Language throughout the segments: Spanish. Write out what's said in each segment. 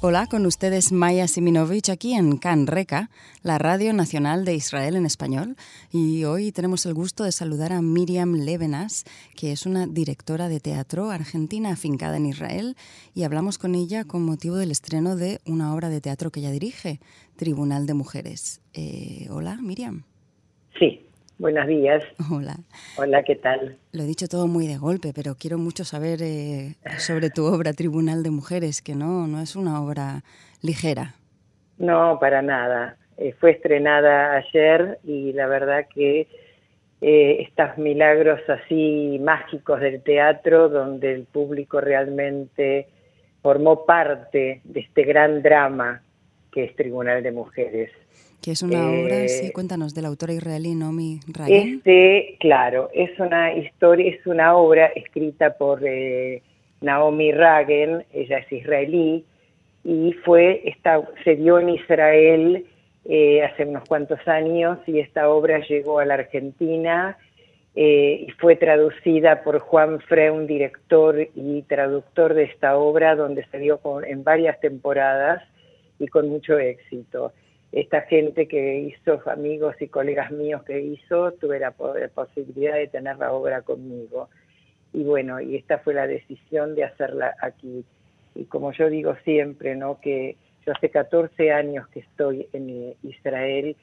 Hola, con ustedes Maya Siminovich aquí en CAN Reca, la Radio Nacional de Israel en español. Y hoy tenemos el gusto de saludar a Miriam Levenas, que es una directora de teatro argentina afincada en Israel, y hablamos con ella con motivo del estreno de una obra de teatro que ella dirige, Tribunal de Mujeres. Eh, hola, Miriam. Sí, Buenos días. Hola. Hola, ¿qué tal? Lo he dicho todo muy de golpe, pero quiero mucho saber eh, sobre tu obra Tribunal de Mujeres, que no, no es una obra ligera. No, para nada. Eh, fue estrenada ayer y la verdad que eh, estos milagros así mágicos del teatro, donde el público realmente formó parte de este gran drama que es Tribunal de Mujeres que es una obra, sí, eh, cuéntanos, de la autora israelí Nomi Ragen. Este, claro, es una historia, es una obra escrita por eh, Naomi Ragen, ella es israelí, y fue, esta, se dio en Israel eh, hace unos cuantos años, y esta obra llegó a la Argentina, y fue traducida por Juan Freun, director y traductor de esta obra, donde se dio en varias temporadas y con mucho éxito esta gente que hizo, amigos y colegas míos que hizo, tuve la, posibilidad de tener la obra conmigo. Y bueno, y esta fue la decisión de hacerla aquí. Y como yo digo siempre, ¿no? Que yo hace 14 años que estoy en Israel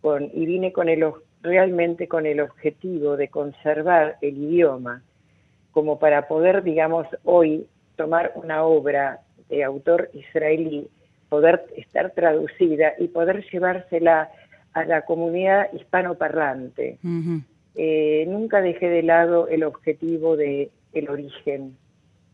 con, y vine con el, realmente con el objetivo de conservar el idioma como para poder, digamos, hoy tomar una obra de autor israelí poder estar traducida y poder llevársela a la comunidad hispanoparlante. Eh, nunca dejé de lado el objetivo de el origen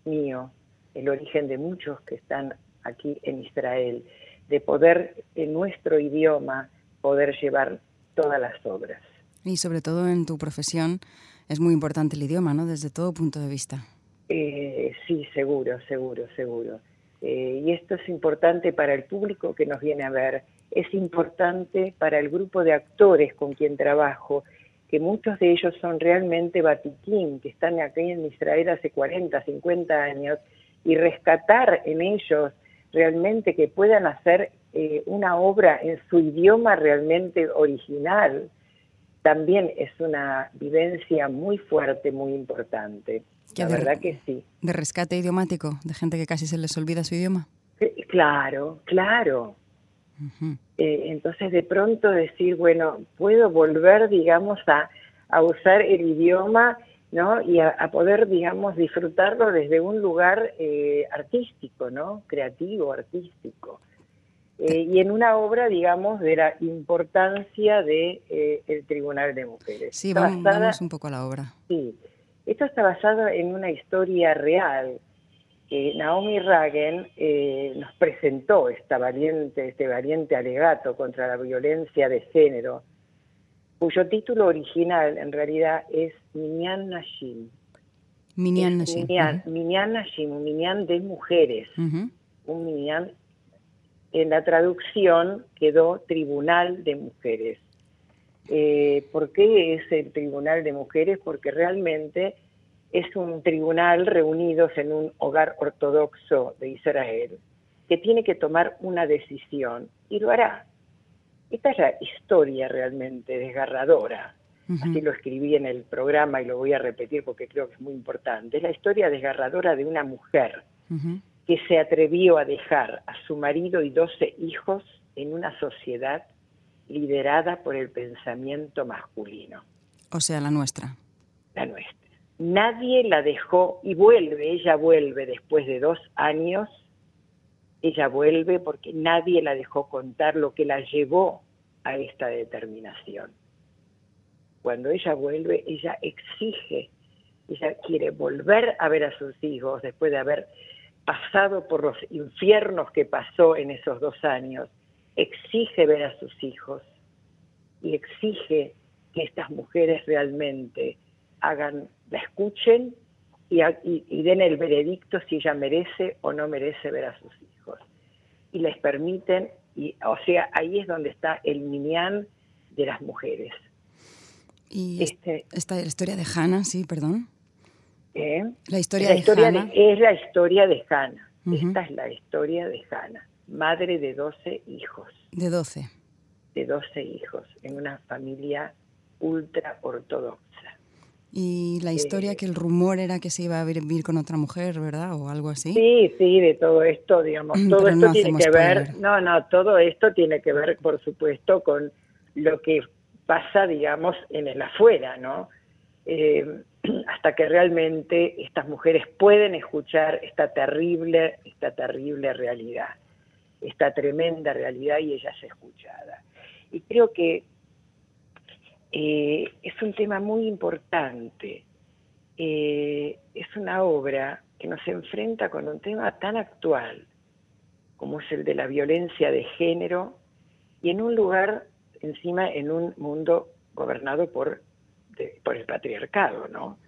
mío, el origen de muchos que están aquí en Israel, de poder en nuestro idioma poder llevar todas las obras. Y sobre todo en tu profesión es muy importante el idioma, ¿no? Desde todo punto de vista. Eh, sí, seguro, seguro, seguro. Eh, y esto es importante para el público que nos viene a ver, es importante para el grupo de actores con quien trabajo, que muchos de ellos son realmente batiquín, que están aquí en Israel hace 40, 50 años, y rescatar en ellos realmente que puedan hacer eh, una obra en su idioma realmente original, también es una vivencia muy fuerte, muy importante. La verdad que sí. ¿De rescate idiomático? ¿De gente que casi se les olvida su idioma? claro, claro. Eh, entonces de pronto decir, bueno, puedo volver, digamos, a, a usar el idioma, ¿no? Y a, poder, digamos, disfrutarlo desde un lugar eh, artístico, ¿no? Creativo, artístico. Eh, y en una obra, digamos, de la importancia de el Tribunal de Mujeres. Sí, vamos, un poco a la obra. Sí, esto está basado en una historia real. Naomi Ragen eh, nos presentó esta valiente, este valiente alegato contra la violencia de género, cuyo título original en realidad es Minyan Nashim. Minyan Nashim. Minyan, Nashim, un Minyan de mujeres. Un Minyan, en la traducción quedó Tribunal de Mujeres. Eh, ¿Por qué es el Tribunal de Mujeres? Porque realmente es un tribunal reunidos en un hogar ortodoxo de Israel que tiene que tomar una decisión y lo hará. Esta es la historia realmente desgarradora. Así lo escribí en el programa y lo voy a repetir porque creo que es muy importante. Es la historia desgarradora de una mujer que se atrevió a dejar a su marido y doce hijos en una sociedad liderada por el pensamiento masculino. O sea, la nuestra. La nuestra. Nadie la dejó y vuelve, ella vuelve después de dos años, ella vuelve porque nadie la dejó contar lo que la llevó a esta determinación. Cuando ella vuelve, ella exige, ella quiere volver a ver a sus hijos después de haber pasado por los infiernos que pasó en esos dos años exige ver a sus hijos y exige que estas mujeres realmente hagan, la escuchen y, den el veredicto si ella merece o no merece ver a sus hijos. Y les permiten Y, o sea, ahí es donde está el Minyan de las mujeres. Y este, esta historia de Hannah, sí, perdón. ¿eh? La historia, La de historia Hannah. es la historia de Hannah. Esta es la historia de Hannah, madre de 12 hijos, De 12. de 12 hijos, en una familia ultra ortodoxa. Y la historia que el rumor era que se iba a vivir con otra mujer, ¿verdad? O algo así. Sí, sí, de todo esto, digamos, todo pero esto no tiene que ver, no, no, todo esto tiene que ver, por supuesto, con lo que pasa, digamos, en el afuera, ¿no? Eh, hasta que realmente estas mujeres pueden escuchar esta terrible, esta terrible realidad, esta tremenda realidad y ella es escuchada. Y creo que eh, es un tema muy importante. Eh, es una obra que nos enfrenta con un tema tan actual como es el de la violencia de género y en un lugar, encima, en un mundo gobernado por, por el patriarcado, ¿no?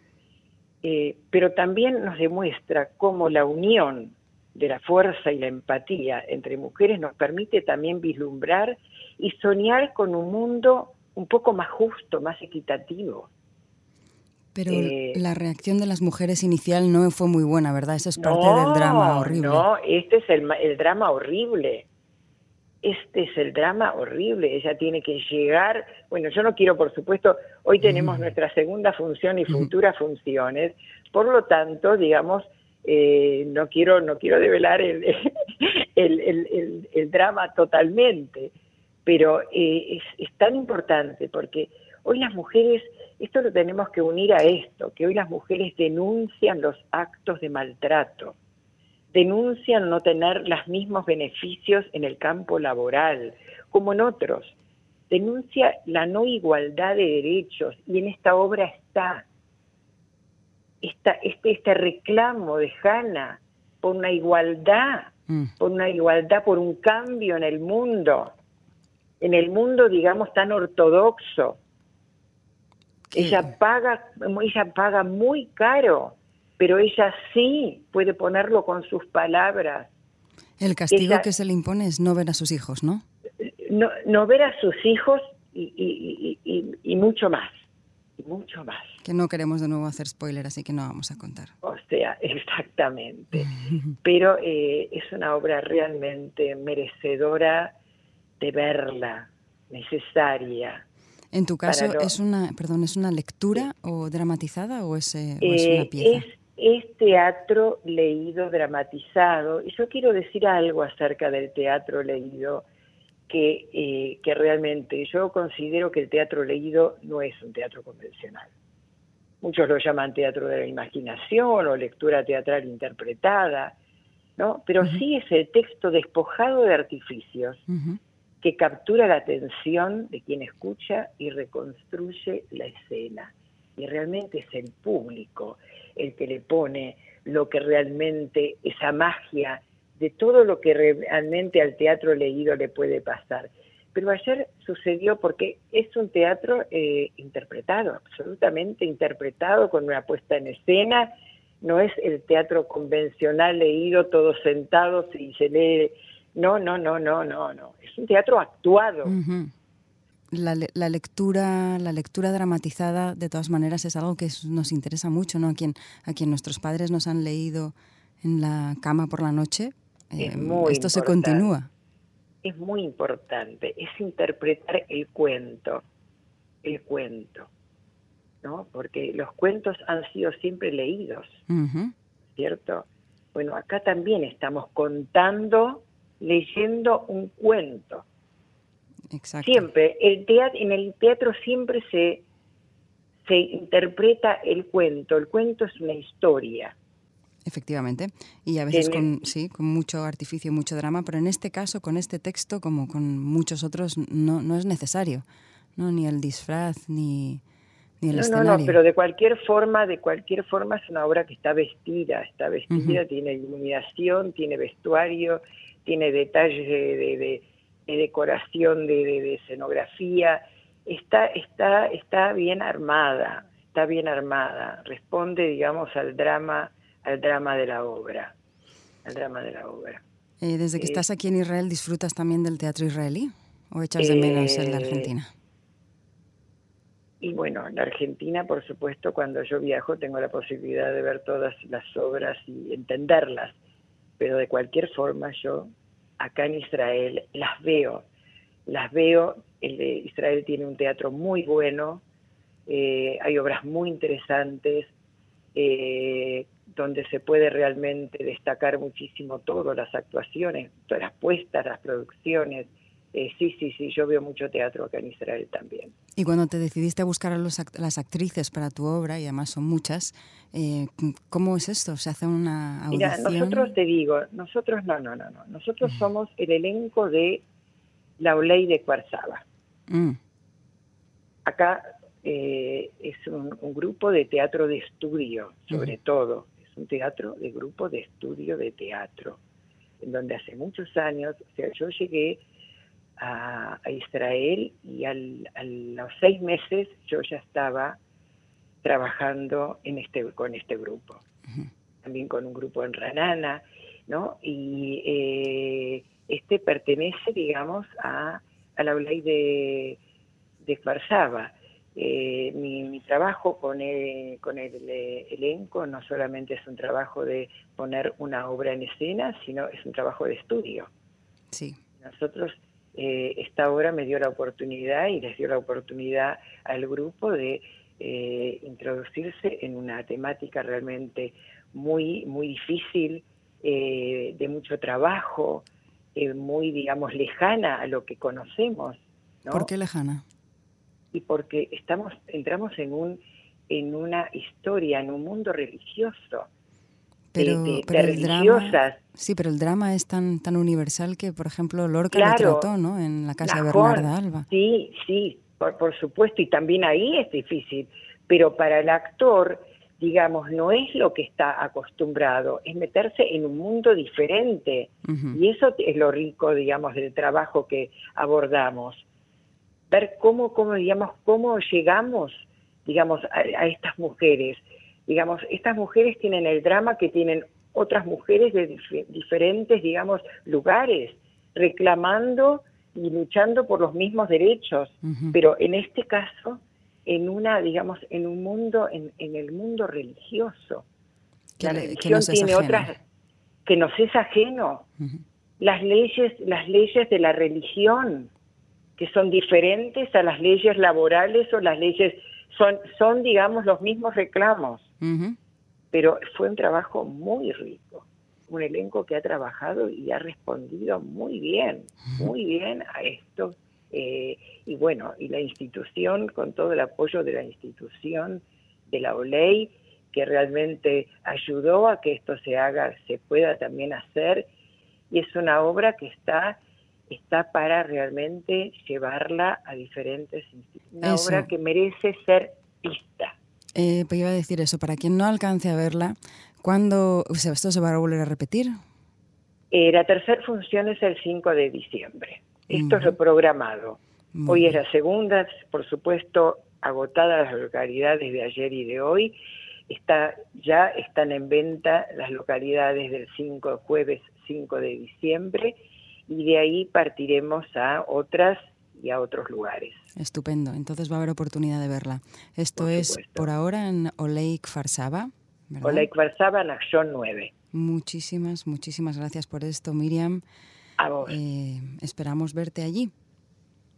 Eh, pero también nos demuestra cómo la unión de la fuerza y la empatía entre mujeres nos permite también vislumbrar y soñar con un mundo un poco más justo, más equitativo. Pero Eh, la reacción de las mujeres inicial no fue muy buena, ¿verdad? Eso es parte del drama horrible. No, este es el, el drama horrible. Este es el drama horrible. Ella tiene que llegar. Bueno, yo no quiero, por supuesto, hoy tenemos nuestra segunda función y futuras funciones. Por lo tanto, digamos, eh, no quiero no quiero develar el, el, el- drama totalmente, pero eh, es, es tan importante porque hoy las mujeres, esto lo tenemos que unir a esto, que hoy las mujeres denuncian los actos de maltrato, denuncian no tener los mismos beneficios en el campo laboral como en otros, denuncia la no igualdad de derechos y en esta obra está esta, este, este reclamo de Hannah por una igualdad, Mm. por una igualdad, por un cambio en el mundo, en el mundo, digamos, tan ortodoxo. Ella paga, ella paga muy caro, pero ella sí puede ponerlo con sus palabras. El castigo que se le impone es no ver a sus hijos, ¿no? No, no ver a sus hijos y, y- y- y- y mucho más, y mucho más. Que no queremos de nuevo hacer spoiler, así que no vamos a contar. O sea, exactamente. Pero eh, es una obra realmente merecedora de verla, necesaria. En tu caso, lo- ¿es una, perdón, es una lectura o dramatizada o es, eh, o es Eh, una pieza? es, es teatro leído, dramatizado. Y yo quiero decir algo acerca del teatro leído, que, eh, que realmente yo considero que el teatro leído no es un teatro convencional. Muchos lo llaman teatro de la imaginación o lectura teatral interpretada, ¿no? Pero sí es el texto despojado de artificios que captura la atención de quien escucha y reconstruye la escena. Y realmente es el público el que le pone lo que realmente, esa magia de todo lo que realmente al teatro leído le puede pasar. Pero ayer sucedió porque es un teatro eh, interpretado, absolutamente interpretado, con una puesta en escena, no es el teatro convencional leído, todos sentados y se lee. No, no, no, no, no, no. Es un teatro actuado. La, la lectura, la lectura dramatizada, de todas maneras, es algo que nos interesa mucho, ¿no? A quien, a quien nuestros padres nos han leído en la cama por la noche, Es eh, muy esto se continúa. Es muy importante, es interpretar el cuento, el cuento, ¿no? Porque los cuentos han sido siempre leídos. ¿cierto? Bueno, acá también estamos contando, leyendo un cuento. Exacto. Siempre, el teatro, en el teatro siempre se, se interpreta el cuento. El cuento es una historia. Efectivamente. Y a veces con, sí, con mucho artificio, mucho drama, pero en este caso, con este texto, como con muchos otros, no, no es necesario. ¿no? Ni el disfraz, ni, ni el No, no, escenario. no, pero de cualquier forma, de cualquier forma es una obra que está vestida, está vestida, tiene iluminación, tiene vestuario, tiene detalles de, de- de- de decoración, de, de- de escenografía, está, está, está bien armada, está bien armada, responde, digamos, al drama, al drama de la obra, al drama de la obra. Eh, desde que estás aquí en Israel, ¿disfrutas también del teatro israelí o echas de menos el de Argentina? Y bueno, en Argentina, por supuesto, cuando yo viajo tengo la posibilidad de ver todas las obras y entenderlas, pero de cualquier forma yo acá en Israel las veo, las veo, el de Israel tiene un teatro muy bueno, eh, hay obras muy interesantes, eh, donde se puede realmente destacar muchísimo todo, las actuaciones, todas las puestas, las producciones, eh, sí, sí, sí, yo veo mucho teatro acá en Israel también. Y cuando te decidiste a buscar a las actrices para tu obra, y además son muchas, eh, ¿cómo es esto? ¿Se hace una audición? Mira, nosotros te digo, nosotros no, no, no, no. Nosotros somos el elenco de La Oley de Cuarzaba. Mm. Acá eh, es un, grupo de teatro de estudio, sobre todo. Es un teatro de grupo de estudio de teatro, en donde hace muchos años, o sea, yo llegué a, Israel y al, a los seis meses yo ya estaba trabajando en este, con este grupo, también con un grupo en Ranana, ¿no? Y eh, este pertenece, digamos, a, a la ley de, de Farsaba. Eh, mi, trabajo con el, con el elenco no solamente es un trabajo de poner una obra en escena, sino es un trabajo de estudio. Sí. Nosotros eh, esta obra me dio la oportunidad y les dio la oportunidad al grupo de eh, introducirse en una temática realmente muy, muy difícil, eh, de mucho trabajo, muy, digamos, lejana a lo que conocemos. ¿Por qué lejana? Y porque estamos, entramos en un en una historia, en un mundo religioso pero, el drama, sí, pero el drama es tan tan universal que, por ejemplo, Lorca lo trató, ¿no? En la casa de Bernarda Alba. Sí, sí, por, supuesto, y también ahí es difícil, pero para el actor, digamos, no es lo que está acostumbrado, es meterse en un mundo diferente, y eso es lo rico, digamos, del trabajo que abordamos. Ver cómo, cómo digamos, cómo llegamos, digamos, a estas mujeres digamos, estas mujeres tienen el drama que tienen otras mujeres de diferentes, digamos, lugares, reclamando y luchando por los mismos derechos, pero en este caso, en una, digamos, en un mundo, en, el mundo religioso. la religión tiene otras que nos es ajeno. Las leyes, las leyes de la religión, que son diferentes a las leyes laborales o las leyes son, son digamos, los mismos reclamos. Pero fue un trabajo muy rico, un elenco que ha trabajado y ha respondido muy bien, muy bien a esto. Eh, y bueno, y la institución, con todo el apoyo de la institución, de la OLEI, que realmente ayudó a que esto se haga, se pueda también hacer. Y es una obra que está está para realmente llevarla a diferentes instituciones. Una obra que merece ser vista. Eh, pues iba a decir eso, para quien no alcance a verla, ¿cuándo o sea, esto se va a volver a repetir? Eh, la tercera función es el 5 de diciembre. Esto es lo programado. hoy es la segunda, por supuesto, agotadas las localidades de ayer y de hoy. Está, ya están en venta las localidades del 5, jueves 5 de diciembre y de ahí partiremos a otras y a otros lugares. Estupendo, entonces va a haber oportunidad de verla. Esto es por ahora en Oleik Farsaba. Oleik Farsaba, en Acción 9. Muchísimas, muchísimas gracias por esto, Miriam. A vos. Eh, esperamos verte allí.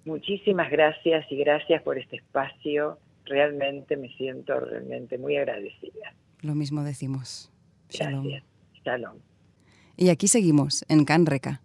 Muchísimas gracias y gracias por este espacio. Realmente me siento realmente muy agradecida. Lo mismo decimos. Shalom. Gracias. Shalom. Y aquí seguimos, en Canreca.